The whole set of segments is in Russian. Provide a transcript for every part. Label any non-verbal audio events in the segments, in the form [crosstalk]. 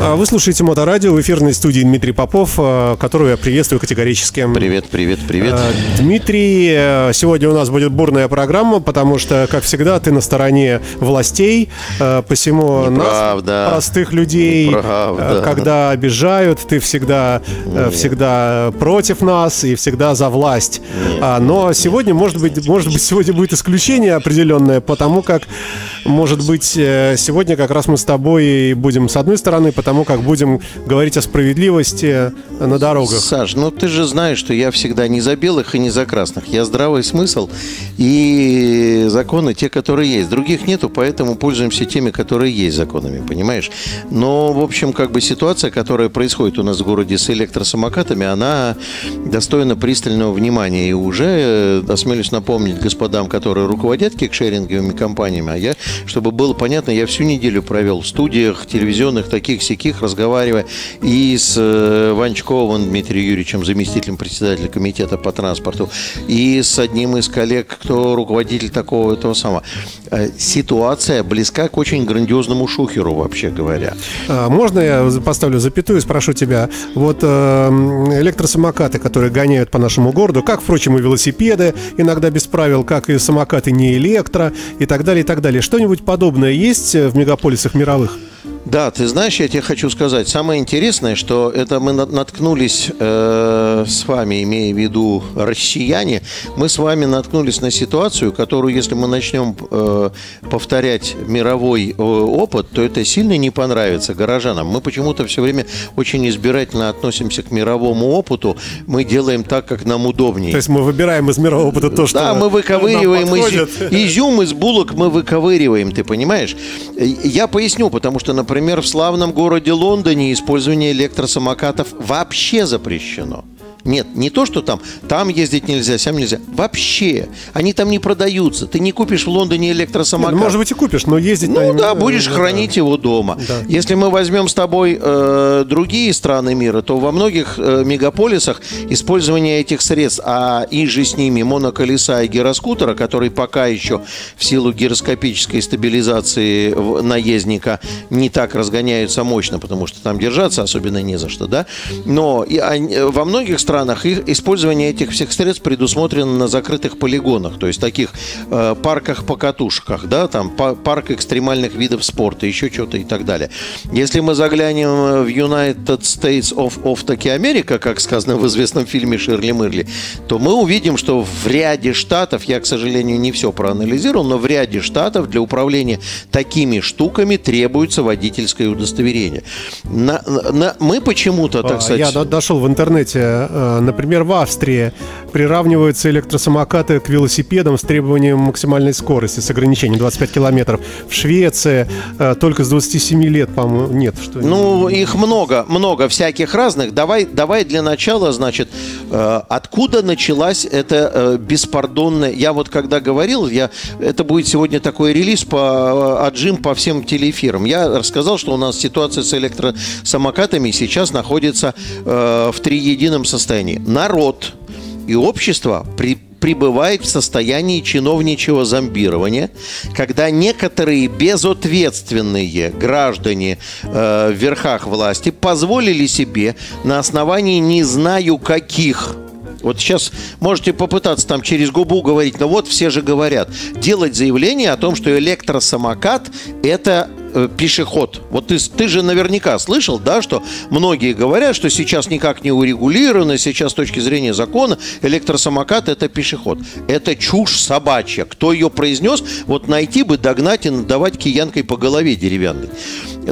А, Вы слушаете Моторадио в эфирной студии Дмитрий Попов, а, которого я приветствую категорически. Привет, привет, привет. А, Дмитрий, сегодня у нас будет бурная программа, потому что, как всегда, ты на стороне властей, посему нас, Неправда. простых людей, Неправда. когда обижают, ты всегда, всегда против нас и всегда за власть. А, Но сегодня, может быть, может быть, сегодня будет исключение определенное, потому как, может быть, э, сегодня как раз мы с тобой будем с одной стороны, потому как будем говорить о справедливости на дорогах. Саш, ну ты же знаешь, что я всегда не за белых и не за красных. Я здравый смысл и законы те, которые есть. Других нету, поэтому пользуемся теми, которые есть законами, понимаешь? Но, в общем, как бы ситуация, которая происходит у нас в городе с электросамокатами, она достойна пристального внимания. И уже э, осмелюсь напомнить господам, которые руководят кикшеринговыми компаниями, а я, чтобы было понятно, я всю неделю провел в студиях телевизионных таких сяких, разговаривая и с э, Ванчковым Дмитрием Юрьевичем, заместителем председателя комитета по транспорту, и с одним из коллег, кто руководитель такого этого самого. Э, Ситуация близка к очень грандиозному шухеру, вообще говоря. А, Можно я поставлю запятую и спрошу тебя? Вот э, электросамокаты, которые гоняют по нашему городу, как, впрочем, и велосипеды, иногда без правил, как и самокаты не электро и так далее, и так далее. Что-нибудь подобное есть в мегаполисах мировых? Да, ты знаешь, я тебе хочу сказать, самое интересное, что это мы на- наткнулись э, с вами, имея в виду россияне, мы с вами наткнулись на ситуацию, которую, если мы начнем э, повторять мировой э, опыт, то это сильно не понравится горожанам. Мы почему-то все время очень избирательно относимся к мировому опыту, мы делаем так, как нам удобнее. То есть мы выбираем из мирового опыта то, что Да, мы выковыриваем изю- изюм из булок, мы выковыриваем, ты понимаешь? Э, Я поясню, потому что, например, в славном городе Лондоне использование электросамокатов вообще запрещено. Нет, не то, что там, там ездить нельзя, сям нельзя. Вообще. Они там не продаются. Ты не купишь в Лондоне Нет, электросамокат. ну, может быть и купишь, но ездить Ну да, будешь да, хранить его дома. Да. Если мы возьмем с тобой э, другие страны мира, то во многих э, мегаполисах использование этих средств, а и же с ними моноколеса и гироскутера, которые пока еще в силу гироскопической стабилизации наездника не так разгоняются мощно, потому что там держаться особенно не за что, да. Но и э, во многих странах их, использование этих всех средств предусмотрено на закрытых полигонах, то есть таких э, парках-покатушках, да, там па- парк экстремальных видов спорта, еще что-то и так далее. Если мы заглянем э, в United States of, of таки Америка, как сказано в известном фильме Ширли Мырли, то мы увидим, что в ряде штатов, я, к сожалению, не все проанализировал, но в ряде штатов для управления такими штуками требуется водительское удостоверение. На- на- мы почему-то, так А, сказать... Я до- дошел в интернете, э, например, в Австрии приравниваются электросамокаты к велосипедам с требованием максимальной скорости, с ограничением 25 километров. В Швеции э, только с 27 лет, по-моему, нет. Что Ну, их много, много всяких разных. Давай, давай для начала, значит, э, откуда началась эта э, беспардонная... Я вот когда говорил, я, это будет сегодня такой релиз по э, отжим по всем телеэфирам. Я рассказал, что у нас ситуация с электросамокатами сейчас находится э, в триедином состоянии. Народ и общество при, пребывает в состоянии чиновничьего зомбирования, когда некоторые безответственные граждане э, в верхах власти позволили себе на основании не знаю каких вот сейчас можете попытаться там через губу говорить, но вот все же говорят, делать заявление о том, что электросамокат это э, пешеход. Вот ты, ты же наверняка слышал, да, что многие говорят, что сейчас никак не урегулировано, сейчас с точки зрения закона электросамокат это пешеход. Это чушь собачья. Кто ее произнес, вот найти бы, догнать и надавать киянкой по голове деревянной.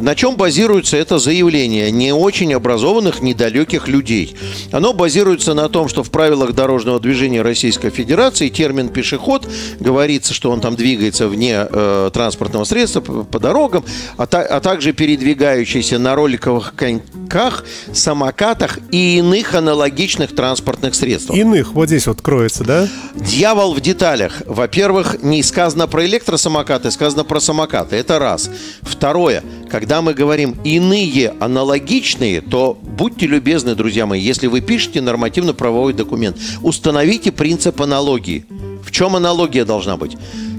На чем базируется это заявление не очень образованных, недалеких людей? Оно базируется на том, что в правилах дорожного движения Российской Федерации термин «пешеход» говорится, что он там двигается вне э, транспортного средства по, по дорогам, а, та- а также передвигающийся на роликовых коньках, самокатах и иных аналогичных транспортных средствах. Иных вот здесь вот кроется, да? Дьявол в деталях. Во-первых, не сказано про электросамокаты, сказано про самокаты. Это раз. Второе. Когда мы говорим иные аналогичные, то будьте любезны, друзья мои, если вы пишете нормативно-правовой документ, установите принцип аналогии. В чем аналогия должна быть?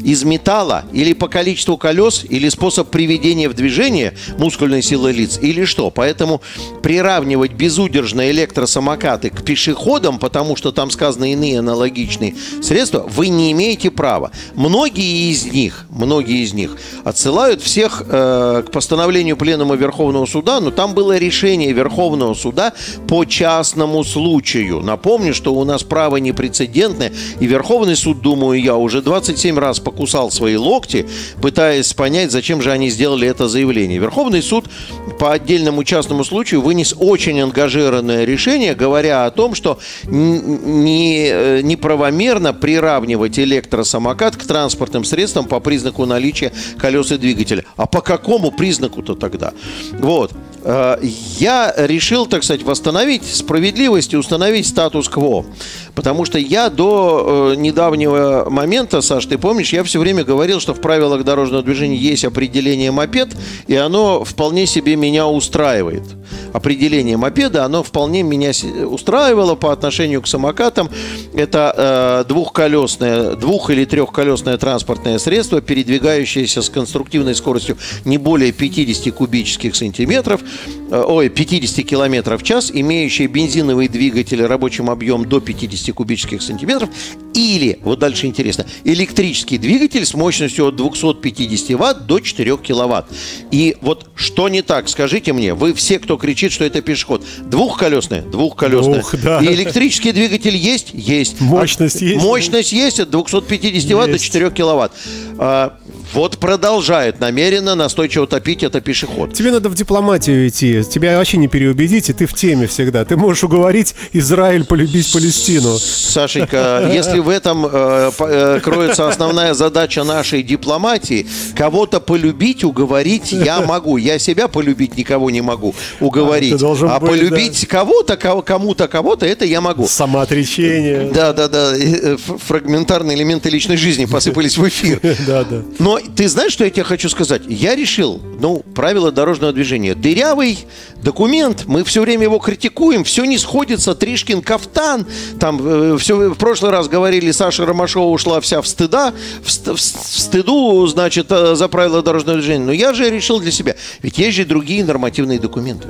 Из металла или по количеству колес, или способ приведения в движение мускульной силы лиц, или что? Поэтому приравнивать безудержные электросамокаты к пешеходам, потому что там сказаны иные аналогичные средства, вы не имеете права. Многие из них, многие из них отсылают всех э, к постановлению Пленума Верховного Суда, но там было решение Верховного Суда по частному случаю. Напомню, что у нас право непрецедентное, и Верховный суд, думаю я, уже 27 раз покусал свои локти, пытаясь понять, зачем же они сделали это заявление. Верховный суд по отдельному частному случаю вынес очень ангажированное решение, говоря о том, что не, э, неправомерно приравнивать электросамокат к транспортным средствам по признаку наличия колес и двигателя. А по какому признаку-то тогда? Вот. Э, я решил, так сказать, восстановить справедливость и установить статус-кво. Потому что я до э, недавнего момента, Саш, ты помнишь, я все время говорил, что в правилах дорожного движения есть определение мопед, и оно вполне себе меня устраивает. Определение мопеда, оно вполне меня устраивало по отношению к самокатам. Это э, двухколесное, двух- или трехколесное транспортное средство, передвигающееся с конструктивной скоростью не более 50 кубических сантиметров, ой, 50 километров в час, имеющее бензиновый двигатель рабочим объемом до 50 50 кубических сантиметров, или, вот дальше интересно, электрический двигатель с мощностью от 250 ватт до 4 киловатт. И вот что не так, скажите мне, вы все, кто кричит, что это пешеход, двухколесный, двухколесный. Двух, да. И электрический двигатель есть? Есть. Мощность а, есть? Мощность есть от 250 ватт до 4 киловатт. А, вот продолжает намеренно настойчиво топить это пешеход. Тебе надо в дипломатию идти. Тебя вообще не переубедить, и ты в теме всегда. Ты можешь уговорить Израиль полюбить Палестину. Сашенька, если в этом э, э, кроется основная задача нашей дипломатии, кого-то полюбить, уговорить я могу. Я себя полюбить никого не могу уговорить. А, а быть, полюбить да. кого-то, кому-то, кого-то, это я могу. Самоотречение. Да, да, да. Э, фрагментарные элементы личной жизни посыпались в эфир. [laughs] Да, да. Но ты знаешь, что я тебе хочу сказать? Я решил, ну, правила дорожного движения. Дырявый документ, мы все время его критикуем, все не сходится, Тришкин кафтан. Там э, все, в прошлый раз говорили, Саша Ромашова ушла вся в стыда, в, ст, в стыду, значит, э, за правила дорожного движения. Но я же решил для себя, ведь есть же другие нормативные документы.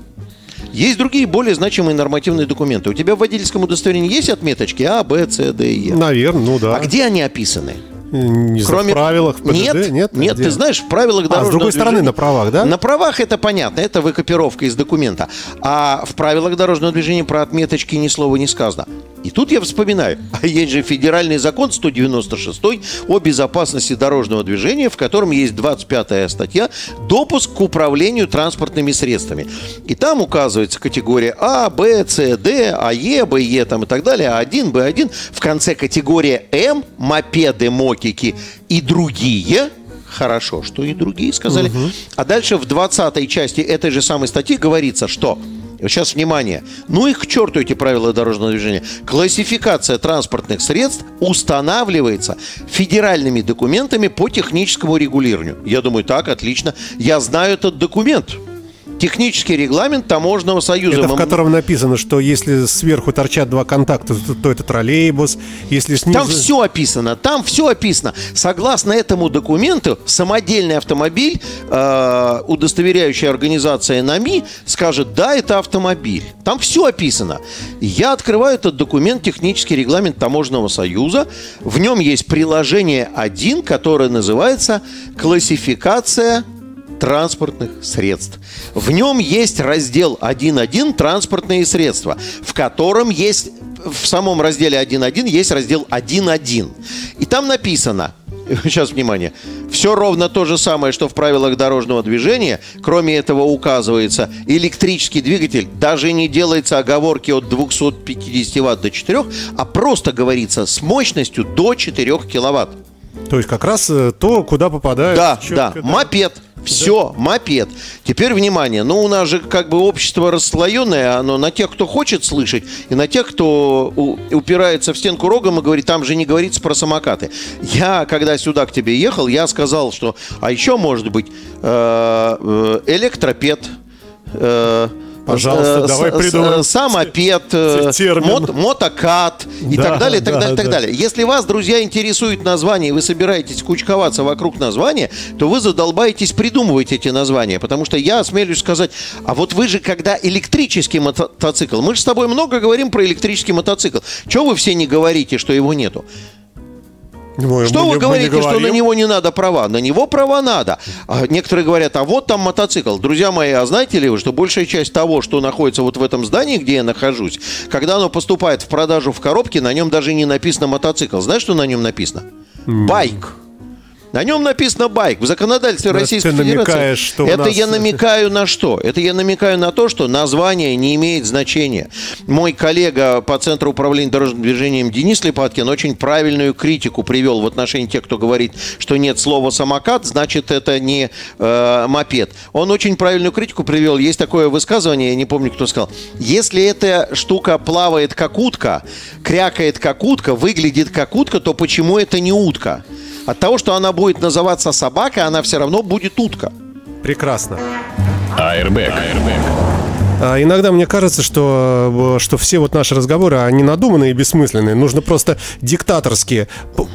Есть другие более значимые нормативные документы. У тебя в водительском удостоверении есть отметочки А, Б, С, Д, Е? Наверное, ну да. А где они описаны? Не знаю, в правилах ПДД? Нет, нет, нет Где? ты знаешь, в правилах дорожного А, с другой стороны, движения- на правах, да? На правах это понятно, это выкопировка из документа. А в правилах дорожного движения про отметочки ни слова не сказано. И тут я вспоминаю, [laughs] а есть же федеральный закон 196 о безопасности дорожного движения, в котором есть 25 статья «Допуск к управлению транспортными средствами». И там указывается категория А, Б, С, Д, АЕ, БЕ там и так далее, А1, Б1. В конце категория М, мопеды, мокики и другие Хорошо, что и другие сказали. А дальше в 20 части этой же самой статьи говорится, что Сейчас внимание. Ну их к черту эти правила дорожного движения. Классификация транспортных средств устанавливается федеральными документами по техническому регулированию. Я думаю, так, отлично. Я знаю этот документ. Технический регламент Таможенного союза. Это в котором написано, что если сверху торчат два контакта, то, то это троллейбус. Если снизу... Там все описано, там все описано. Согласно этому документу, самодельный автомобиль, э, удостоверяющая организация НАМИ, скажет, да, это автомобиль. Там все описано. Я открываю этот документ, технический регламент Таможенного союза. В нем есть приложение 1, которое называется «Классификация транспортных средств. В нем есть раздел 1.1 «Транспортные средства», в котором есть, в самом разделе 1.1 есть раздел 1.1. И там написано, [laughs] сейчас внимание, все ровно то же самое, что в правилах дорожного движения, кроме этого указывается электрический двигатель, даже не делается оговорки от 250 ватт до 4, а просто говорится с мощностью до 4 киловатт. То есть как раз э, то, куда попадают. Да, чётко, да, мопед. Все, мопед. Теперь внимание. Ну, у нас же как бы общество расслоенное, оно на тех, кто хочет слышать, и на тех, кто у- упирается в стенку рогом и говорит, там же не говорится про самокаты. Я, когда сюда к тебе ехал, я сказал, что, а еще может быть э, э, электропед, э, Пожалуйста, э, давай с- придумаем. Самопед, э, мот- мотокат и Да, так далее, и так да, далее, и так да. далее. Если вас, друзья, интересует название, и вы собираетесь кучковаться вокруг названия, то вы задолбаетесь придумывать эти названия. Потому что я осмелюсь сказать, а вот вы же, когда электрический мото- мотоцикл, мы же с тобой много говорим про электрический мотоцикл. Чего вы все не говорите, что его нету? Мы- Что мы вы мы говорите, что на него не надо права? На него права надо. А некоторые говорят, а вот там мотоцикл. Друзья мои, а знаете ли вы, что большая часть того, что находится вот в этом здании, где я нахожусь, когда оно поступает в продажу в коробке, на нем даже не написано мотоцикл. Знаешь, что на нем написано? Байк. На нем написано байк. В законодательстве Но Российской ты Федерации. что это нас- я намекаю на что? Это я намекаю на то, что название не имеет значения. Мой коллега по Центру управления дорожным движением Денис Липаткин очень правильную критику привел в отношении тех, кто говорит, что нет слова самокат, значит это не э, мопед. Он очень правильную критику привел. Есть такое высказывание, я не помню, кто сказал. Если эта штука плавает как утка, крякает как утка, выглядит как утка, то почему это не утка? От того, что она будет называться собака, она все равно будет утка. Прекрасно. Airbag. Airbag. А Иногда мне кажется, что, э, что все вот наши разговоры, они надуманные и бессмысленные. Нужно просто диктаторски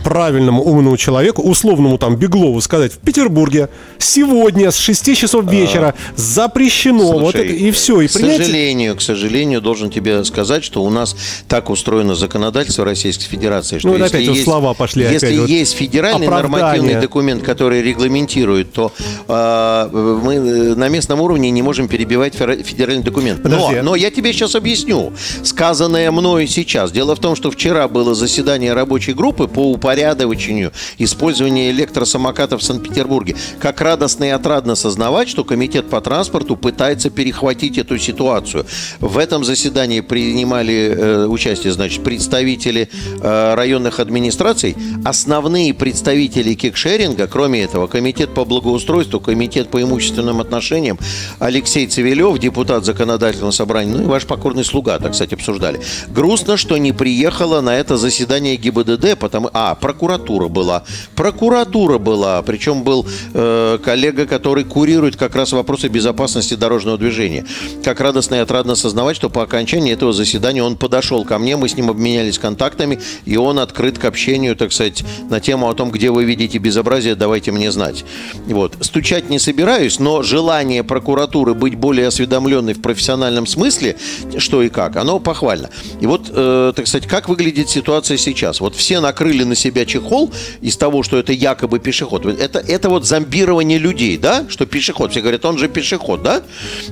правильному умному человеку, условному там Беглову сказать, в Петербурге сегодня с 6 часов вечера запрещено. вот Слушай, это, и все. И к принять... сожалению, к сожалению, должен тебе сказать, что у нас так устроено законодательство Российской Федерации, что Ну, вот если опять вот есть, слова пошли если опять вот. есть федеральный Оправдание. нормативный документ, который регламентирует, то э, мы на местном уровне не можем перебивать федеральный документ. Но, Подожди. но я тебе сейчас объясню. Сказанное мною сейчас. Дело в том, что вчера было заседание рабочей группы по упорядочению использования электросамокатов в Санкт-Петербурге. Как радостно и отрадно сознавать, что Комитет по транспорту пытается перехватить эту ситуацию. В этом заседании принимали э, участие, значит, представители э, районных администраций, основные представители кикшеринга, кроме этого, Комитет по благоустройству, Комитет по имущественным отношениям, Алексей Цивилев, депутат законодательного собрания, ну и ваш покорный слуга, так, кстати, обсуждали. Грустно, что не приехала на это заседание ГИБДД, потому... А, прокуратура была. Прокуратура была, причем был э, коллега, который курирует как раз вопросы безопасности дорожного движения. Как радостно и отрадно осознавать, что по окончании этого заседания он подошел ко мне, мы с ним обменялись контактами, и он открыт к общению, так сказать, на тему о том, где вы видите безобразие, давайте мне знать. Вот. Стучать не собираюсь, но желание прокуратуры быть более осведомленной в профессиональном смысле, что и как, оно похвально. И вот, э, так сказать, как выглядит ситуация сейчас? Вот все накрыли на себя чехол из того, что это якобы пешеход. Это, это вот зомбирование людей, да, что пешеход. Все говорят, он же пешеход, да?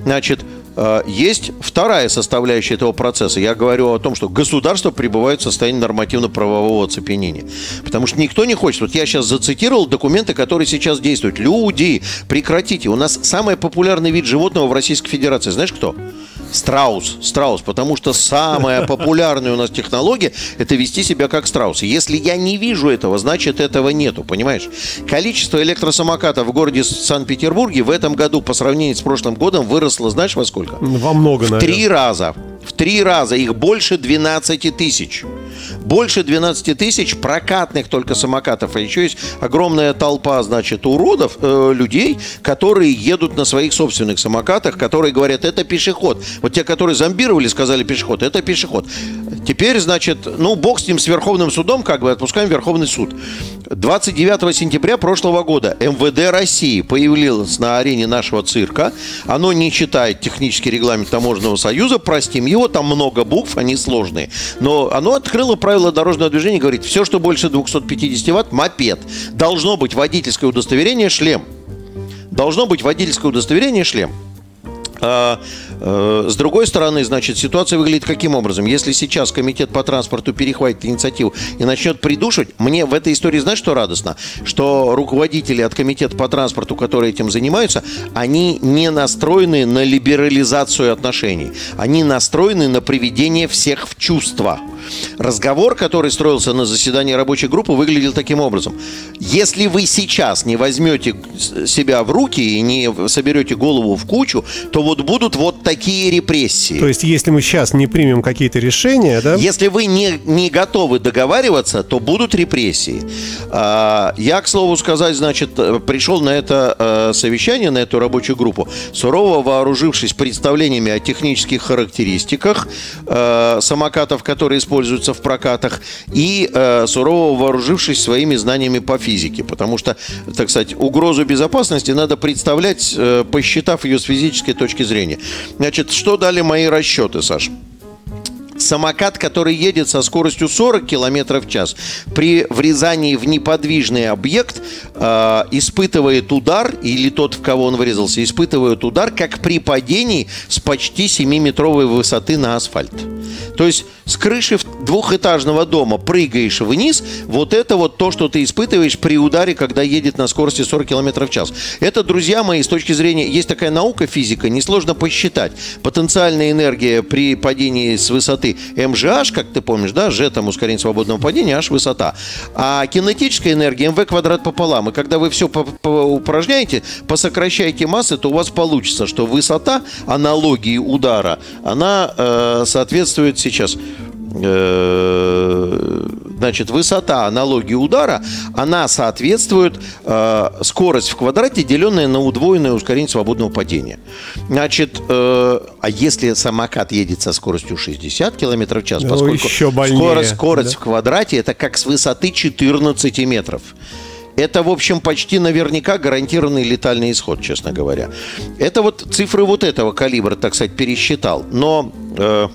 Значит, есть вторая составляющая этого процесса. Я говорю о том, что государство пребывает в состоянии нормативно-правового оцепенения. Потому что никто не хочет. Вот я сейчас зацитировал документы, которые сейчас действуют. Люди, прекратите. У нас самый популярный вид животного в Российской Федерации. Знаешь кто? Страус, страус, потому что самая [laughs] популярная у нас технология – это вести себя как страус. Если я не вижу этого, значит этого нету, понимаешь? Количество электросамокатов в городе Санкт-Петербурге в этом году по сравнению с прошлым годом выросло, знаешь, во сколько? Во много, В наверное. три раза. В три раза. Их больше 12 тысяч. Больше 12 тысяч прокатных только самокатов. А еще есть огромная толпа, значит, уродов, э, людей, которые едут на своих собственных самокатах, которые говорят, это пешеход. Вот те, которые зомбировали, сказали пешеход, это пешеход. Теперь, значит, ну, бог с ним, с Верховным судом, как бы отпускаем Верховный суд. 29 сентября прошлого года МВД России появилось на арене нашего цирка. Оно не читает технический регламент Таможенного союза, простим его, там много букв, они сложные. Но оно открыло правила дорожного движения, говорит, все, что больше 250 ватт, мопед. Должно быть водительское удостоверение, шлем. Должно быть водительское удостоверение, шлем. А, э, с другой стороны, значит, ситуация выглядит каким образом? Если сейчас комитет по транспорту перехватит инициативу и начнет придушивать, мне в этой истории, знаешь, что радостно? Что руководители от комитета по транспорту, которые этим занимаются, они не настроены на либерализацию отношений. Они настроены на приведение всех в чувство. Разговор, который строился на заседании рабочей группы, выглядел таким образом. Если вы сейчас не возьмете себя в руки и не соберете голову в кучу, то вот будут вот такие репрессии. То есть, если мы сейчас не примем какие-то решения, да? Если вы не, не готовы договариваться, то будут репрессии. А, я, к слову сказать, значит, пришел на это э, совещание, на эту рабочую группу, сурово вооружившись представлениями о технических характеристиках э, самокатов, которые используются в прокатах, и э, сурово вооружившись своими знаниями по физике. Потому что, так сказать, угрозу безопасности надо представлять, посчитав ее с физической точки зрения. Значит, что дали мои расчеты, Саш? Самокат, который едет со скоростью 40 км в час, при врезании в неподвижный объект э, испытывает удар, или тот, в кого он врезался, испытывает удар, как при падении с почти 7-метровой высоты на асфальт. То есть с крыши двухэтажного дома прыгаешь вниз, вот это вот то, что ты испытываешь при ударе, когда едет на скорости 40 км в час. Это, друзья мои, с точки зрения, есть такая наука физика, несложно посчитать. Потенциальная энергия при падении с высоты МЖH, как ты помнишь, да, G там ускорение свободного падения, H высота. А кинетическая энергия МВ квадрат пополам. И когда вы все упражняете, посокращаете массы, то у вас получится, что высота аналогии удара, она э, соответствует сейчас значит, высота аналогии удара, она соответствует э, скорость в квадрате, деленная на удвоенное ускорение свободного падения. Значит, э, а если самокат едет со скоростью 60 км в час, ну, поскольку еще скорость, скорость да? в квадрате это как с высоты 14 метров. Это, в общем, почти наверняка гарантированный летальный исход, честно говоря. Это вот цифры вот этого калибра, так сказать, пересчитал. Но э,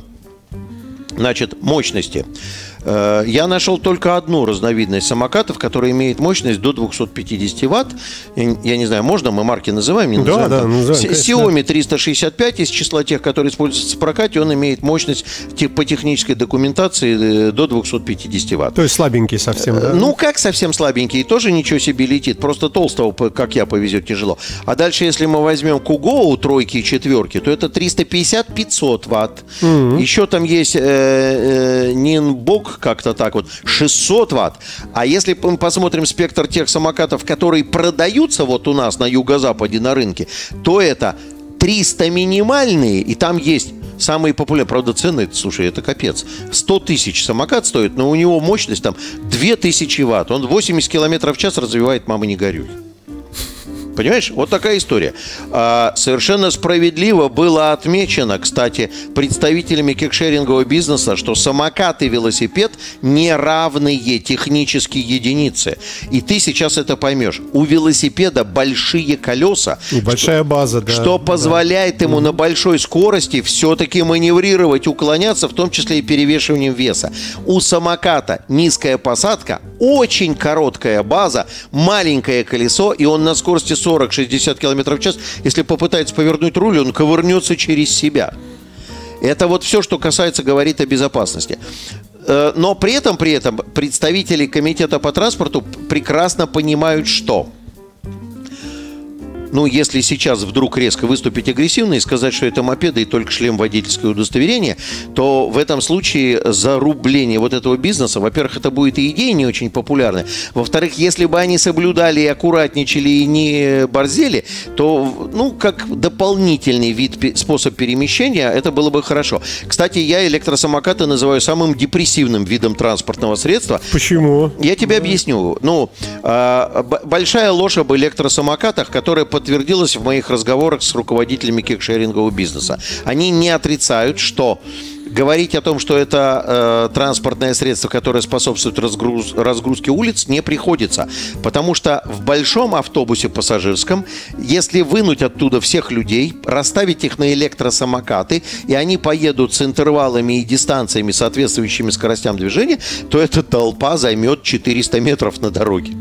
Значит, мощности. Э, я нашел только одну разновидность самокатов, которая имеет мощность до 250 ватт. Я не знаю, можно мы марки называем? Не называем, да, да, называем. Xiaomi 365 из числа тех, которые используются в прокате, он имеет мощность по технической документации э, до 250 ватт. То есть слабенький совсем, да? Ну, как совсем слабенький? Тоже ничего себе летит. Просто толстого, как я, повезет тяжело. А дальше, если мы возьмем Кугоу тройки и четверки, то это 350-500 ватт. Угу. Еще там есть э, э, Нинбок как-то так вот, 600 ватт. А если мы посмотрим спектр тех самокатов, которые продаются вот у нас на юго-западе на рынке, то это 300 минимальные, и там есть Самые популярные, правда, цены, слушай, это капец. 100 тысяч самокат стоит, но у него мощность там 2000 ватт. Он 80 километров в час развивает «Мама, не горюй». Понимаешь? Вот такая история. А, совершенно справедливо было отмечено, кстати, представителями кикшерингового бизнеса, что самокат и велосипед не равные технические единицы. И ты сейчас это поймешь. У велосипеда большие колеса. И большая что, база, да. Что позволяет да. ему на большой скорости все-таки маневрировать, уклоняться, в том числе и перевешиванием веса. У самоката низкая посадка, очень короткая база, маленькое колесо, и он на скорости 40-60 км в час, если попытается повернуть руль, он ковырнется через себя. Это вот все, что касается, говорит о безопасности. Э, но при этом, при этом представители комитета по транспорту прекрасно понимают, что – ну, если сейчас вдруг резко выступить агрессивно и сказать, что это мопеды и только шлем водительское удостоверение, то в этом случае зарубление вот этого бизнеса, во-первых, это будет и идея не очень популярная. Во-вторых, если бы они соблюдали и аккуратничали и не борзели, то, ну, как дополнительный вид, способ перемещения, это было бы хорошо. Кстати, я электросамокаты называю самым депрессивным видом транспортного средства. Почему? Я тебе да. объясню. Ну, а, большая ложь об электросамокатах, которая под подтвердилось в моих разговорах с руководителями кикшерингового бизнеса. Они не отрицают, что говорить о том, что это э, транспортное средство, которое способствует разгруз, разгрузке улиц, не приходится. Потому что в большом автобусе пассажирском, если вынуть оттуда всех людей, расставить их на электросамокаты, и они поедут с интервалами и дистанциями, соответствующими скоростям движения, то эта толпа займет 400 метров на дороге.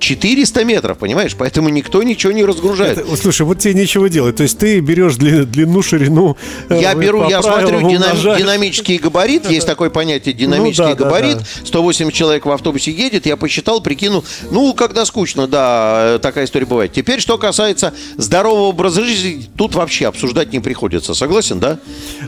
400 метров, понимаешь? Поэтому никто ничего не разгружает. Это, слушай, вот тебе нечего делать. То есть ты берешь дли- длину, ширину. э, Я беру, я смотрю динам- динамический габарит. Есть такое понятие динамический Ну да, да, габарит. да. 108 человек в автобусе едет. Я посчитал, прикинул. Ну, когда скучно, да, э, такая история бывает. Теперь, что касается здорового образа жизни, тут вообще обсуждать не приходится. Согласен, да?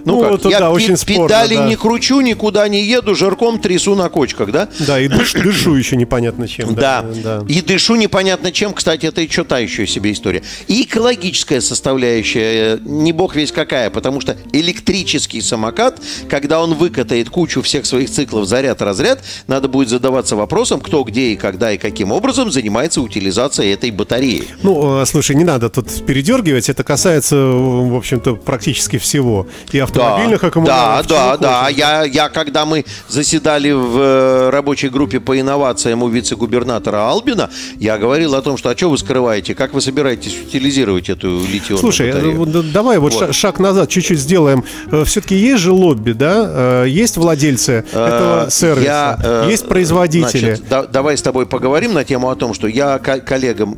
Ну, это я да, пе- очень спорно, педали да. не кручу, никуда не еду, жирком трясу на кочках, да? Да, и дыш- дышу еще непонятно чем. Да. да. И дышу непонятно чем. Кстати, это еще та еще себе история. И экологическая составляющая, э, не бог весь какая, потому что электрический самокат, когда он выкатает кучу всех своих циклов заряд-разряд, надо будет задаваться вопросом, кто, где и когда и каким образом занимается утилизацией этой батареи. Ну, э, слушай, не надо тут передергивать. Это касается, э, в общем-то, практически всего. И автомобильных да, аккумуляторов. да, да. хочешь. Я, я, когда мы заседали в э, рабочей группе по инновациям у вице-губернатора Албина, я говорил о том, что а что вы скрываете, как вы собираетесь утилизировать эту литионную Слушай, э, батарею? давай вот, Вот. ша- шаг назад чуть-чуть сделаем. Все-таки есть же лобби, да? Э, Есть владельцы этого Э, сервиса, я, э, есть производители. значит, да- давай с тобой поговорим на тему о том, что я ко- коллегам,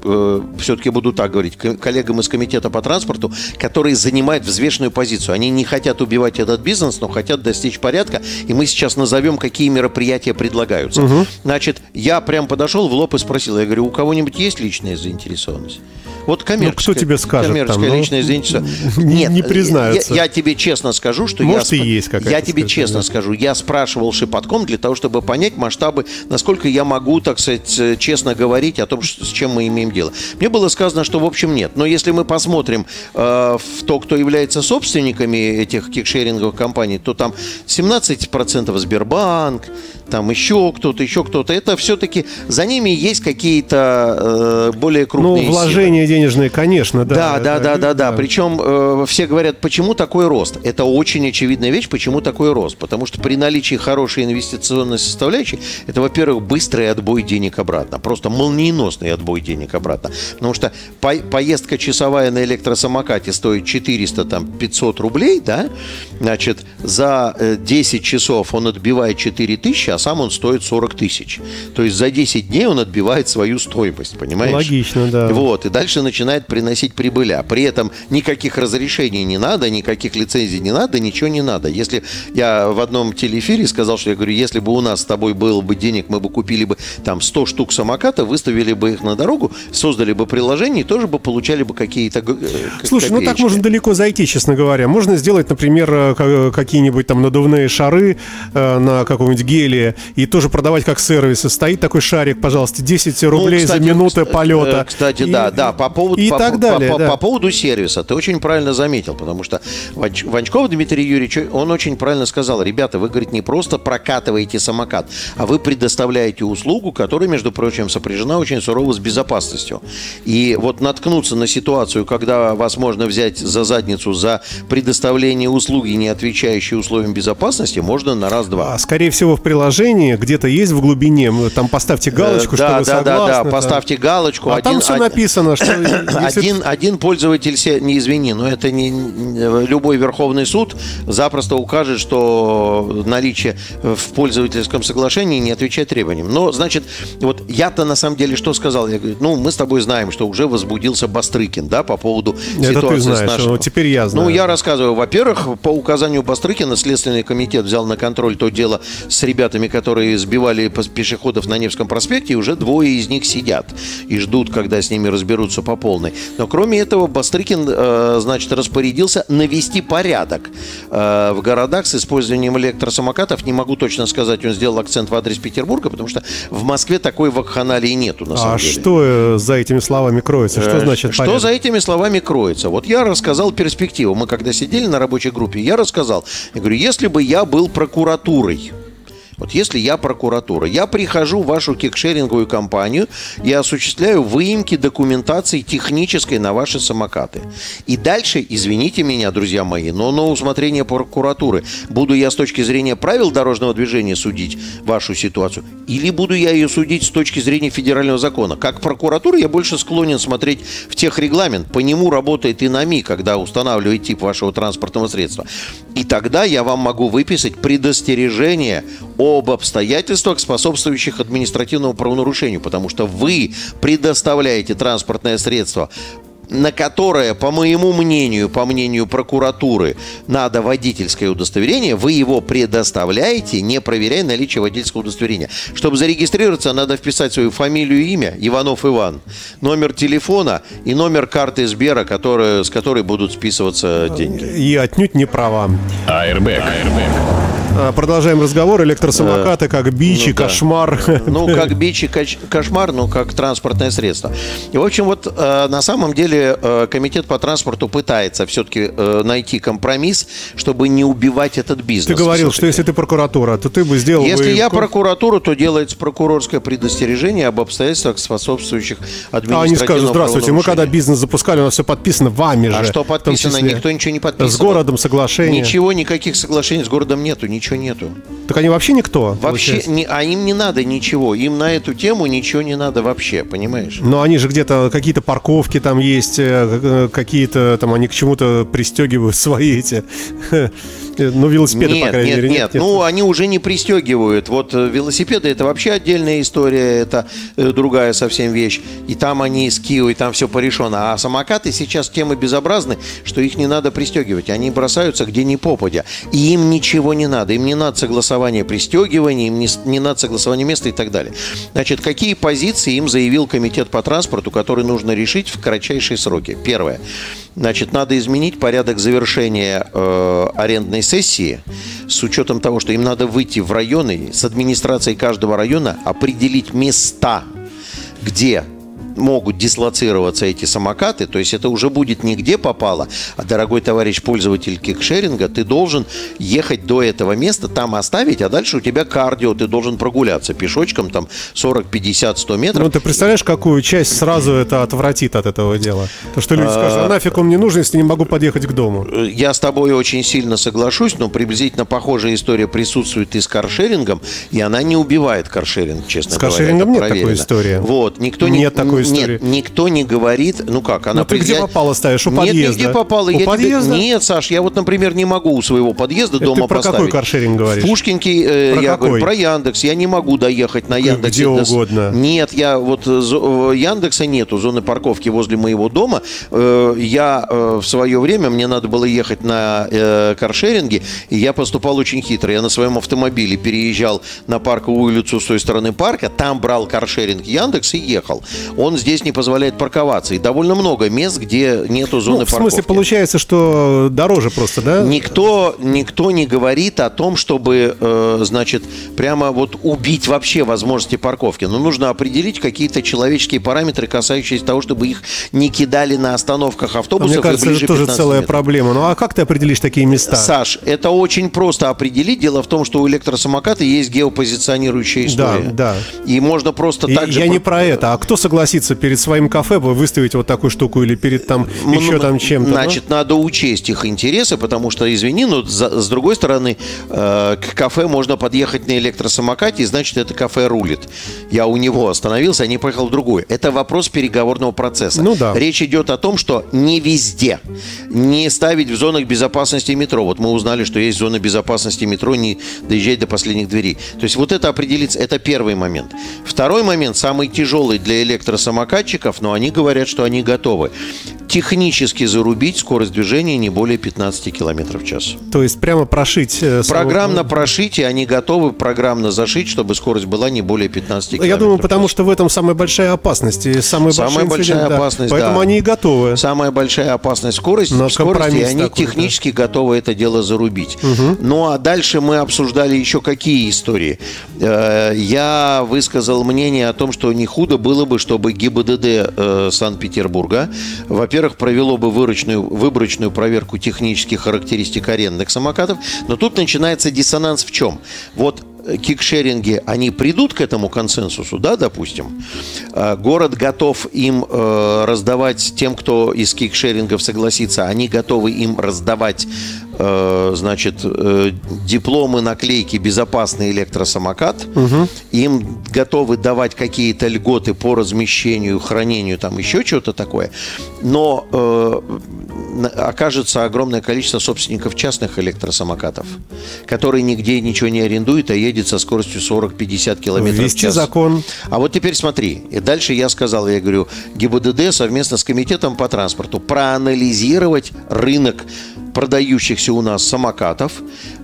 все-таки буду так говорить, коллегам из комитета по транспорту, которые занимают взвешенную позицию. Они не хотят убивать этот бизнес, но хотят достичь порядка. И мы сейчас назовем, какие мероприятия предлагаются. Значит, я прям подошел в лоб и спросил, я говорю, у кого-нибудь есть личная заинтересованность? Вот коммерческая, Ну, тебе скажет коммерческая там, ну, личная заинтересованность. [laughs] не- Нет, не признаются. Я, я тебе честно скажу, что Может, я... и есть какая-то, Я тебе скажем, честно да. скажу, я спрашивал Шипотком для того, чтобы понять масштабы, насколько я могу, так сказать, э, честно говорить о том, что- с чем мы имеем дело. Мне было сказано, что в общем нет. Но если мы посмотрим э, в то, кто является собственниками этих кикшеринговых компаний, то там 17% Сбербанк, там еще кто-то, еще кто-то. Это все-таки за ними есть какие-то э, более Ну, крупные силы. вложения денежные, конечно, да. Да, да, это- да, да, да. Причем э, все говорят, почему такой рост? Это очень очевидная вещь, почему такой рост. Потому что при наличии хорошей инвестиционной составляющей, это, во-первых, быстрый отбой денег обратно. Просто молниеносный отбой денег обратно. Потому что по- поездка часовая на электросамокате стоит 400, там, 500 рублей, да? Значит, за э, 10 часов он отбивает 4 тысячи, а сам он стоит 40 тысяч. То есть за 10 дней он отбивает свою стоимость, понимаешь? Логично, да. Вот, и дальше начинает приносить прибыля. При этом никаких разрешений не надо, никаких лицензий не надо, ничего не надо. Если я в одном телеэфире сказал, что я говорю, если бы у нас с тобой было бы денег, мы бы купили бы там 100 штук самоката, выставили бы их на дорогу, создали бы приложение и тоже бы получали бы какие-то э, Слушай, ну так копеечки. можно далеко зайти, честно говоря. Можно сделать, например, э, ка- какие-нибудь там надувные шары э, на каком-нибудь геле и тоже продавать как сервисы. Стоит такой шарик, пожалуйста, 10 Ну, рублей кстати, за минуту э, полета. Кстати, И- да, да, по поводу, и по, так далее. по, да. по поводу сервиса, ты очень правильно заметил, потому что Ванч- Ванчков Дмитрий Юрьевич, он очень правильно сказал, ребята, вы, говорит, не просто прокатываете самокат, а вы предоставляете услугу, которая, между прочим, сопряжена очень сурово с безопасностью. И вот наткнуться на ситуацию, когда вас можно взять за задницу за предоставление услуги, не отвечающей условиям безопасности, можно на раз-два. А, скорее всего, в приложении где-то есть в глубине, там поставьте галочку, Э, что да, вы да, согласны. да, да, там. поставьте галочку. А там все один- написано, что [coughs] если Один, один пользователь, се- не извини, но это не, не- любой Верховный суд запросто укажет, что наличие в пользовательском соглашении не отвечает требованиям. Но, значит, вот я-то на самом деле что сказал? Я говорю, ну, мы с тобой знаем, что уже возбудился Бастрыкин, да, по поводу Это ты ситуации знаешь, с нашим... ну, теперь я знаю. Ну, я рассказываю. Во-первых, по указанию Бастрыкина Следственный комитет взял на контроль то дело с ребятами, которые сбивали пешеходов на Невском проспекте, уже двое из них сидят и ждут, когда с ними разберутся по полной. Но кроме этого, Бастрыкин, э, значит, распорядился навести порядок э, в городах с использованием электросамокатов. Не могу точно сказать, он сделал акцент в адрес Петербурга, потому что в Москве такой вакханалии нету, на самом А деле. что э, за этими словами кроется? Что значит Что порядок? за этими словами кроется? Вот я рассказал перспективу. Мы когда сидели на рабочей группе, я рассказал. Я говорю, если бы я был прокуратурой, вот если я прокуратура, я прихожу в вашу кикшеринговую компанию и осуществляю выемки документации технической на ваши самокаты. И дальше, извините меня, друзья мои, но на усмотрение прокуратуры, буду я с точки зрения правил дорожного движения судить вашу ситуацию, или буду я ее судить с точки зрения федерального закона. Как прокуратура я больше склонен смотреть в техрегламент, по нему работает и НАМИ, когда устанавливает тип вашего транспортного средства. И тогда я вам могу выписать предостережение об обстоятельствах, способствующих административному правонарушению, потому что вы предоставляете транспортное средство на которое, по моему мнению, по мнению прокуратуры, надо водительское удостоверение, вы его предоставляете, не проверяя наличие водительского удостоверения. Чтобы зарегистрироваться, надо вписать свою фамилию и имя, Иванов Иван, номер телефона и номер карты Сбера, который, с которой будут списываться деньги. И отнюдь не права. Airbag. Airbag. А, Продолжаем разговор. Электросамокаты как бич и ну да. кошмар. [laughs] Ну, как бич и коч- кошмар, ну, как транспортное средство. И, в общем, вот э, на самом деле э, Комитет по транспорту пытается все-таки э, найти компромисс, чтобы не убивать этот бизнес. Ты говорил, что если ты прокуратура, то ты бы сделал Если бы... я прокуратура, то делается прокурорское предостережение об обстоятельствах, способствующих А они административному скажут, здравствуйте, мы когда правонарушению». бизнес запускали, у нас все подписано вами же. А что подписано? числе. Никто ничего не подписывал. С городом соглашение. Ничего, никаких соглашений с городом нету, ничего нету. Так они вообще никто? Вообще, не, а им не надо ничего. Им на эту тему ничего не надо вообще, понимаешь? Но они же где-то какие-то парковки там есть, э, э, какие-то там они к чему-то пристегивают [laughs] свои эти, ну велосипеды нет, по крайней нет, мере. нет, Ну, они уже не пристегивают. Вот э, велосипеды это вообще отдельная история, это э, другая совсем вещь. И там они с Кио, и там все порешено. А самокаты сейчас темы безобразны, что их не надо пристегивать. Они бросаются где ни попадя. И им ничего не надо. Им не надо согласования пристегивания, им не, не надо согласования места и так далее. Значит, какие позиции им заявил комитет по транспорту, который нужно решить в кратчайшие сроки? Первое. Значит, надо изменить порядок завершения э, арендной сессии с учетом того, что им надо выйти в районы, с администрацией каждого района определить места, где могут дислоцироваться эти самокаты, то есть это уже будет не где попало, а, дорогой товарищ пользователь кикшеринга, ты должен ехать до этого места, там оставить, а дальше у тебя кардио, ты должен прогуляться пешочком, там 40, 50, 100 метров. Ну, ты представляешь, какую часть сразу это отвратит от этого дела? То, что люди скажут, а нафиг он мне нужен, если не могу подъехать к дому? Э, Я с тобой очень сильно соглашусь, но приблизительно похожая история присутствует и с каршерингом, и она не убивает каршеринг, честно С говоря. каршерингом это нет такой истории. Вот, никто не, Нет такой истории. Нет, никто не говорит, ну как, она... Ну, ты где я- попало ставишь? У Нет, подъезда? нигде попало. У я тебе- подъезда? Нет, Саш, я вот, например, не могу у своего подъезда Это дома ты про поставить. какой каршеринг говоришь? В Пушкинке, э, Про я какой? говорю, про Яндекс. Я не могу доехать на Яндекс. где угодно. Нет, я вот э, Яндекса нету, зоны парковки возле моего дома. Э, Я э, в свое время, мне надо было ехать на каршеринге, и я поступал очень хитро. Я на своем автомобиле переезжал на парковую улицу с той стороны парка, там брал каршеринг Яндекс и ехал. Он здесь не позволяет парковаться. И довольно много мест, где нету зоны Ну, в парковки. смысле, получается, что дороже просто, да? Никто, никто не говорит о том, чтобы, э, значит, прямо вот убить вообще возможности парковки. Но нужно определить какие-то человеческие параметры, касающиеся того, чтобы их не кидали на остановках А автобусов. Мне кажется, это тоже 15 целая метров. проблема. Ну а как ты определишь такие места? Саш, это очень просто определить. Дело в том, что у электросамоката есть геопозиционирующая история. да. И можно просто И так же... я не про это. А кто согласится перед своим кафе выставить вот такую штуку или перед там Ну, еще ну, там чем-то? ну? Значит, надо учесть их интересы, потому что, извини, но за- с другой стороны, э, к кафе можно подъехать на электросамокате, и значит, это кафе рулит. Я у него остановился, а не поехал в другое. Это вопрос переговорного процесса. Ну да. Речь идет о том, что не везде не ставить в зонах безопасности метро. Вот мы узнали, что есть зоны безопасности метро, не доезжать до последних дверей. То есть вот это определиться, это первый момент. Второй момент, самый тяжелый для электросамокатчиков, но они говорят, что они готовы. Технически зарубить скорость движения не более 15 км в час. То есть прямо прошить... э, Программно прошить, и они готовы программно зашить, чтобы скорость была не более 15 км. Я думаю, потому что в этом самая большая опасность. И Самая большой большая да. опасность, Поэтому да. они и готовы. Самая большая опасность скорость, На скорости, и они такой, технически готовы это дело зарубить. Ну а дальше мы обсуждали еще какие истории. Э, Я высказал мнение о том, что не худо было бы, чтобы ГИБДД э, Санкт-Петербурга, во-первых, провело бы выручную, выборочную проверку технических характеристик арендных самокатов, но тут начинается диссонанс в чем? Вот э, кикшеринги, они придут к этому консенсусу, да, допустим. Э, Город готов им э, раздавать тем, кто из кикшерингов согласится, они готовы им раздавать значит, э, дипломы, наклейки «Безопасный электросамокат». Им готовы давать какие-то льготы по размещению, хранению, там еще что-то такое. Но э, окажется огромное количество собственников частных электросамокатов, которые нигде ничего не арендуют, а едет со скоростью 40-50 километров в час. закон. А вот теперь смотри. И дальше я сказал, я говорю, ГИБДД совместно с комитетом по транспорту проанализировать рынок продающихся у нас самокатов,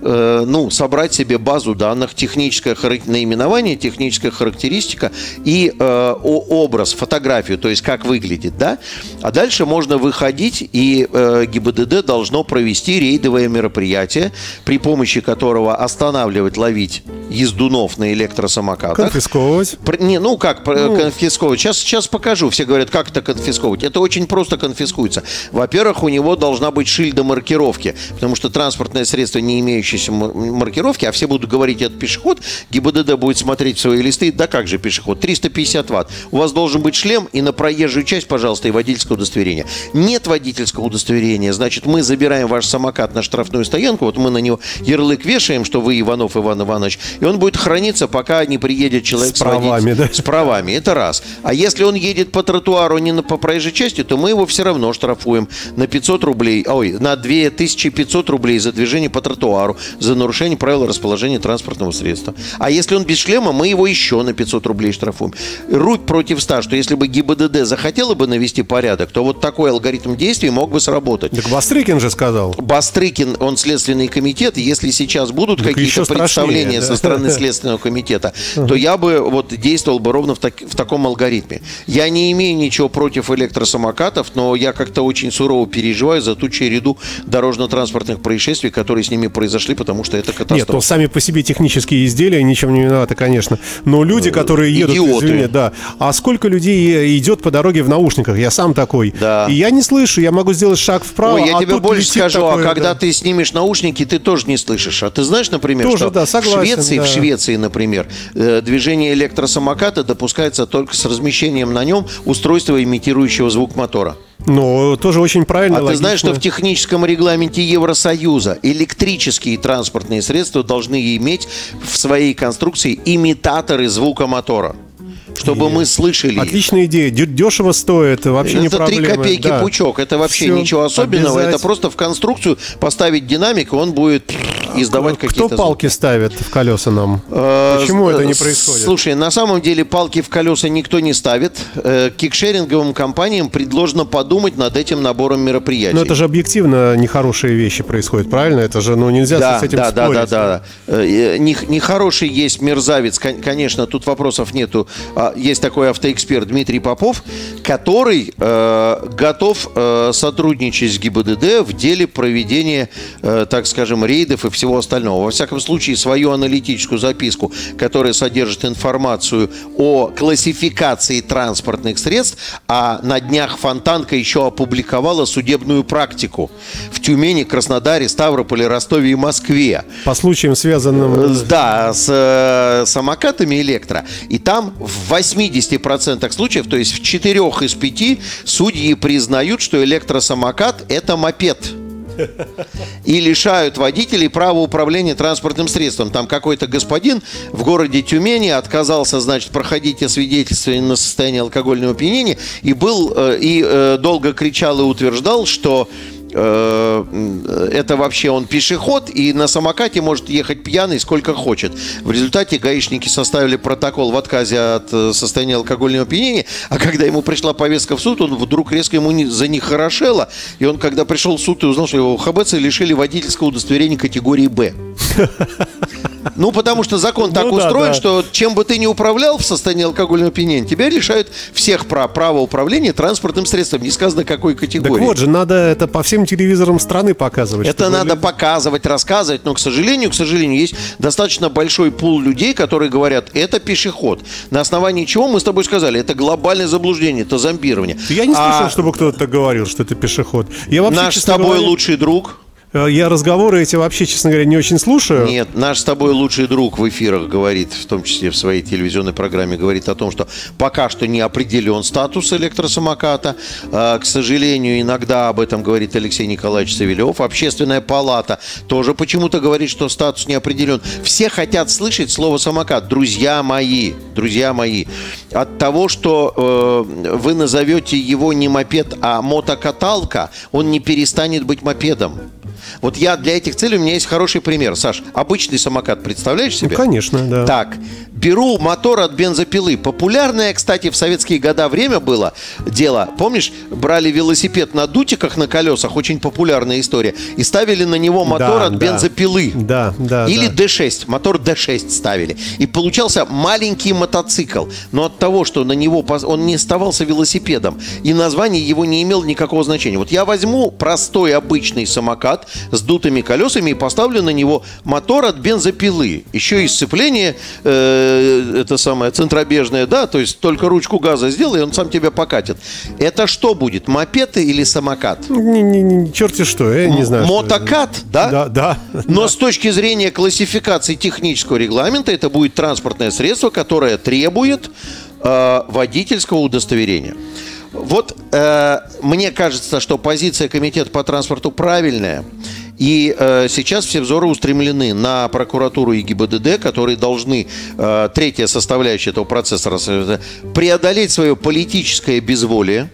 э, ну, собрать себе базу данных, техническое харак- наименование, техническая характеристика и э, образ, фотографию, то есть как выглядит, да? А дальше можно выходить, и э, ГИБДД должно провести рейдовое мероприятие, при помощи которого останавливать, ловить ездунов на электросамокатах. Конфисковывать. Не, ну как пр- конфисковывать? Сейчас, сейчас покажу. Все говорят, как это конфисковывать. Это очень просто конфискуется. Во-первых, у него должна быть шильда маркировки, потому что транспортное средство, не имеющееся маркировки, а все будут говорить, это пешеход, ГИБДД будет смотреть в свои листы, да как же пешеход, 350 ватт. У вас должен быть шлем и на проезжую часть, пожалуйста, и водительское удостоверение. Нет водительского удостоверения, значит, мы забираем ваш самокат на штрафную стоянку, вот мы на него ярлык вешаем, что вы Иванов Иван Иванович, и он будет храниться, пока не приедет человек С правами, водителем. да? С правами, это раз. А если он едет по тротуару, не на, по проезжей части, то мы его все равно штрафуем на 500 рублей, ой, на 2500 рублей за движение по тротуару, за нарушение правил расположения транспортного средства. А если он без шлема, мы его еще на 500 рублей штрафуем. Руть против 100, что если бы ГИБДД захотела бы навести порядок, то вот такой алгоритм действий мог бы сработать. Так Бастрыкин же сказал. Бастрыкин, он следственный комитет, если сейчас будут какие-то представления да. со стороны [laughs] следственного комитета, то я бы вот действовал бы ровно в, так- в таком алгоритме. Я не имею ничего против электросамокатов, но я как-то очень сурово переживаю за ту череду дорожно-транспортных происшествий, которые с ними произошли, потому что это Нет, ну катастрофа. сами по себе технические изделия ничем не виноваты, конечно. Но люди, которые едут, идиоты. извини, да. А сколько людей идет по дороге в наушниках? Я сам такой. Да. И я не слышу, я могу сделать шаг вправо. Ой, я а тебе больше скажу, такое, а когда да. ты снимешь наушники, ты тоже не слышишь. А ты знаешь, например, Тоже, что да, согласен, в Швеции, да. в Швеции, например, э, движение электросамоката допускается только с размещением на нем устройства, имитирующего звук мотора. Ну, тоже очень правильно, А ты логично. знаешь, что в техническом регламенте Евросоюза электрические транспортные средства должны иметь в своей конструкции имитаторы звука мотора, чтобы мы слышали. Отличная идея. Дешево стоит, вообще не это три проблема. копейки да. пучок. Это вообще Всё, ничего особенного. Это просто в конструкцию поставить динамик, и он будет издавать Кто какие-то палки ставит в колеса нам? Э, Почему это не с- происходит? Слушай, на самом деле палки в колеса никто не ставит. Э, Кикшеринговым компаниям предложено подумать над этим набором мероприятий. Но это же объективно нехорошие вещи происходят, правильно? Это же, ну, нельзя да, с этим да, да, спорить. да, да, Э, нех- Нехороший есть мерзавец, кон- конечно, тут вопросов нету. А, Есть такой автоэксперт Дмитрий Попов, который э, готов э, сотрудничать с ГИБДД в деле проведения, э, так скажем, рейдов и всего остального. Во всяком случае, свою аналитическую записку, которая содержит информацию о классификации транспортных средств, а на днях Фонтанка еще опубликовала судебную практику в Тюмени, Краснодаре, Ставрополе, Ростове и Москве. По случаям, связанным... Да, с самокатами электро. И там в 80% случаев, то есть в 4 из 5 судьи признают, что электросамокат – это мопед. И лишают водителей права управления транспортным средством. Там какой-то господин в городе Тюмени отказался, значит, проходить освидетельствование на состояние алкогольного опьянения и был э, и э, долго кричал и утверждал, что это вообще он пешеход и на самокате может ехать пьяный сколько хочет. В результате гаишники составили протокол в отказе от э, состояния алкогольного опьянения, а когда ему пришла повестка в суд, он вдруг резко ему не, занехорошело, и он, когда пришел в суд и узнал, что его ХБЦ лишили водительского удостоверения категории «Б». Ну, потому что закон так Ну да, устроен, да. что чем бы ты ни управлял в состоянии алкогольного опьянения, тебя лишают всех прав права управления транспортным средством. Не сказано, какой Так категории. вот же, надо это по всем телевизорам страны показывать. Это надо люди- показывать, рассказывать, но, к сожалению, к сожалению, есть достаточно большой пул людей, которые говорят, это пешеход. На основании чего мы с тобой сказали, это глобальное заблуждение, это зомбирование. Я не слышал, А чтобы кто-то говорил, что это пешеход. Я вообще, наш с тобой говоря, лучший друг, Я разговоры эти вообще, честно говоря, не очень слушаю. Нет, наш с тобой лучший друг в эфирах говорит, в том числе в своей телевизионной программе, говорит о том, что пока что не определен статус электросамоката. А, К сожалению, иногда об этом говорит Алексей Николаевич Савельев. Общественная палата тоже почему-то говорит, что статус не определен. Все хотят слышать слово самокат. Друзья мои, друзья мои, от того, что э, вы назовете его не мопед, а мотокаталка, он не перестанет быть мопедом. Вот я для этих целей, у меня есть хороший пример. Саш, обычный самокат, представляешь себе? Ну, конечно, да. Так, беру мотор от бензопилы. Популярное, кстати, в советские года время было дело. Помнишь, брали велосипед на дутиках на колесах, очень популярная история, и ставили на него мотор Да, от да. бензопилы. Да, да, Или да. D6, мотор D6 ставили. И получался маленький мотоцикл. Но от того, что на него он не оставался велосипедом, и название его не имело никакого значения. Вот я возьму простой обычный самокат с дутыми колесами и поставлю на него мотор от бензопилы. Еще и сцепление, э, это самое, центробежное, да, то есть только ручку газа сделай, и он сам тебя покатит. Это что будет, мопед или самокат? Не, не, не, черти что, я не знаю. что. Мотокат, да? Да, да. Но с точки зрения классификации технического регламента это будет транспортное средство, которое требует э, водительского удостоверения. Вот э, мне кажется, что позиция комитета по транспорту правильная. И э, сейчас все взоры устремлены на прокуратуру и ГИБДД, которые должны, э, третья составляющая этого процесса, преодолеть свое политическое безволие,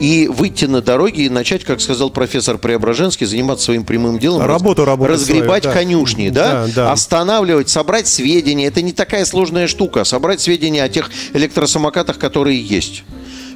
и выйти на дороги и начать, как сказал профессор Преображенский, заниматься своим прямым делом. Работу работать Разгребать свою, да. конюшни, да? Да, да. Останавливать, собрать сведения. Это не такая сложная штука. Собрать сведения о тех электросамокатах, которые есть.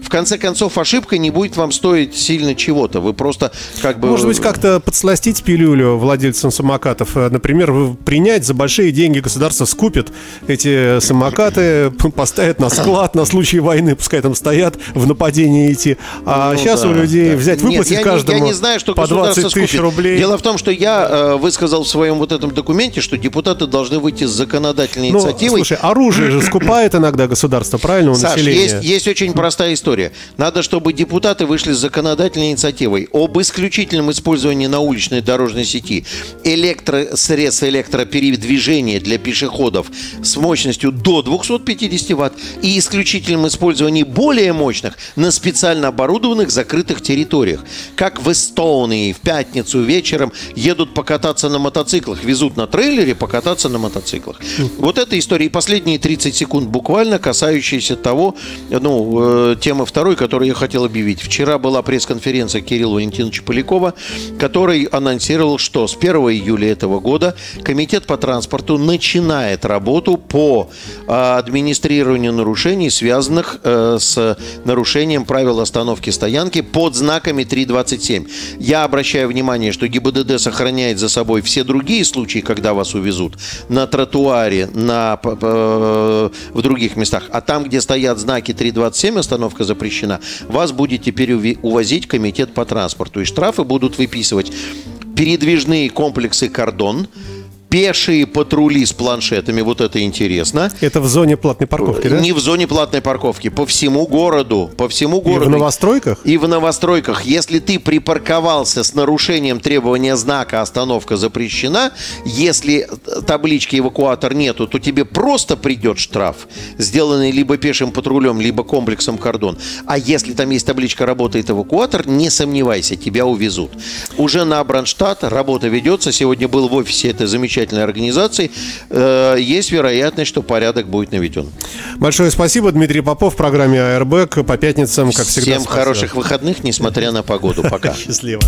В конце концов, ошибка не будет вам стоить сильно чего-то. Вы просто как бы... Может быть, как-то подсластить пилюлю владельцам самокатов. Э, Например, принять за большие деньги государство скупит эти самокаты, п- [laughs] поставит на склад на случай войны, пускай там стоят, в нападение идти. А Ну сейчас да, у людей да. взять, Нет, выплатить я не- каждому я не знаю, что по 20 государство тысяч скупит. рублей. Дело в том, что я э, высказал в своем вот этом документе, что депутаты должны выйти с законодательной Ну, инициативой. слушай, оружие же скупает иногда государство, правильно, у Саш, населения? есть, есть очень простая история. Надо, чтобы депутаты вышли с законодательной инициативой об исключительном использовании на уличной дорожной сети электросредств электропередвижения для пешеходов с мощностью до 250 ватт и исключительном использовании более мощных на специально оборудованных закрытых территориях. Как в Эстонии в пятницу вечером едут покататься на мотоциклах, везут на трейлере покататься на мотоциклах. Вот эта история. И последние 30 секунд буквально касающиеся того, ну, э, темы второй, которую я хотел объявить. Вчера была пресс-конференция Кирилла Валентиновича Полякова, который анонсировал, что с 1 июля этого года Комитет по транспорту начинает работу по э, администрированию нарушений, связанных э, с нарушением правил остановки стоянки под знаками 327. Я обращаю внимание, что ГИБДД сохраняет за собой все другие случаи, когда вас увезут на тротуаре, на, п- в других местах. А там, где стоят знаки 327, остановка запрещена, вас будет теперь увозить комитет по транспорту. И штрафы будут выписывать передвижные комплексы «Кордон», пешие патрули с планшетами, вот это интересно. Это в зоне платной парковки, да? Не в зоне платной парковки, по всему городу, по всему И городу. в новостройках? И в новостройках, если ты припарковался с нарушением требования знака «Остановка запрещена», если таблички «Эвакуатор» нету, то тебе просто придет штраф, сделанный либо пешим патрулем, либо комплексом «Кордон». А если там есть табличка «Работает эвакуатор», не сомневайся, тебя увезут. Уже на Бронштадт работа ведется. Сегодня был в офисе этой замечательной организации. Э, Есть вероятность, что порядок будет наведен. Большое спасибо, Дмитрий Попов в программе АРБЭК по пятницам, как всегда. Всем спасибо. хороших выходных, несмотря на погоду. Пока. [laughs] Счастливо.